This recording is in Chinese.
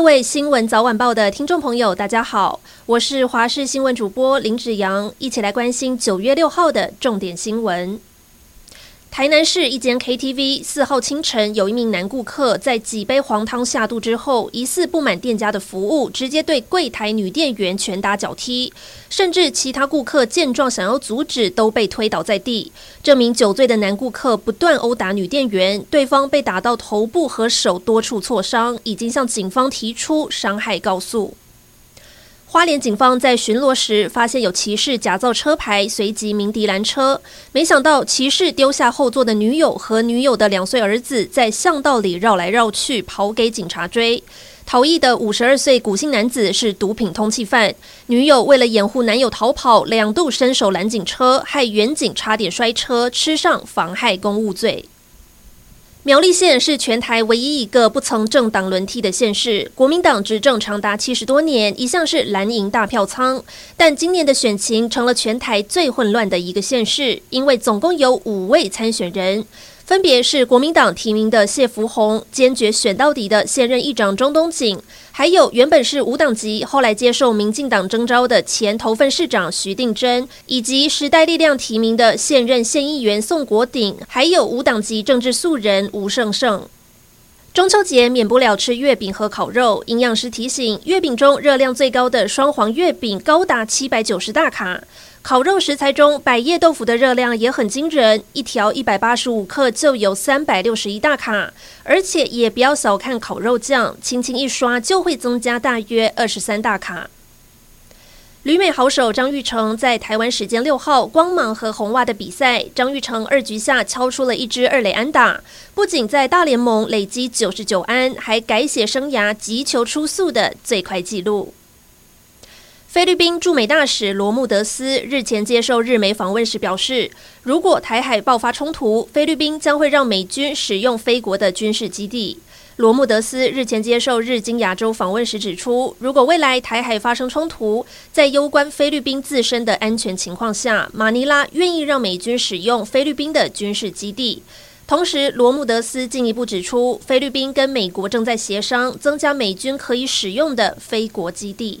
各位新闻早晚报的听众朋友，大家好，我是华视新闻主播林子阳，一起来关心九月六号的重点新闻。台南市一间 KTV 四号清晨，有一名男顾客在几杯黄汤下肚之后，疑似不满店家的服务，直接对柜台女店员拳打脚踢，甚至其他顾客见状想要阻止，都被推倒在地。这名酒醉的男顾客不断殴打女店员，对方被打到头部和手多处挫伤，已经向警方提出伤害告诉。花莲警方在巡逻时发现有骑士假造车牌，随即鸣笛拦车。没想到骑士丢下后座的女友和女友的两岁儿子，在巷道里绕来绕去，跑给警察追。逃逸的五十二岁古姓男子是毒品通缉犯，女友为了掩护男友逃跑，两度伸手拦警车，害远警差点摔车，吃上妨害公务罪。苗栗县是全台唯一一个不曾政党轮替的县市，国民党执政长达七十多年，一向是蓝营大票仓。但今年的选情成了全台最混乱的一个县市，因为总共有五位参选人。分别是国民党提名的谢福弘，坚决选到底的现任议长钟东锦，还有原本是无党籍，后来接受民进党征召的前头份市长徐定珍，以及时代力量提名的现任县议员宋国鼎，还有无党籍政治素人吴胜胜。中秋节免不了吃月饼和烤肉，营养师提醒，月饼中热量最高的双黄月饼高达七百九十大卡。烤肉食材中，百叶豆腐的热量也很惊人，一条一百八十五克就有三百六十一大卡。而且也不要小看烤肉酱，轻轻一刷就会增加大约二十三大卡。旅美好手张玉成在台湾时间六号光芒和红袜的比赛，张玉成二局下敲出了一支二垒安打，不仅在大联盟累积九十九安，还改写生涯急球出速的最快纪录。菲律宾驻美大使罗穆德斯日前接受日媒访问时表示，如果台海爆发冲突，菲律宾将会让美军使用菲国的军事基地。罗穆德斯日前接受日经亚洲访问时指出，如果未来台海发生冲突，在攸关菲律宾自身的安全情况下，马尼拉愿意让美军使用菲律宾的军事基地。同时，罗穆德斯进一步指出，菲律宾跟美国正在协商增加美军可以使用的菲国基地。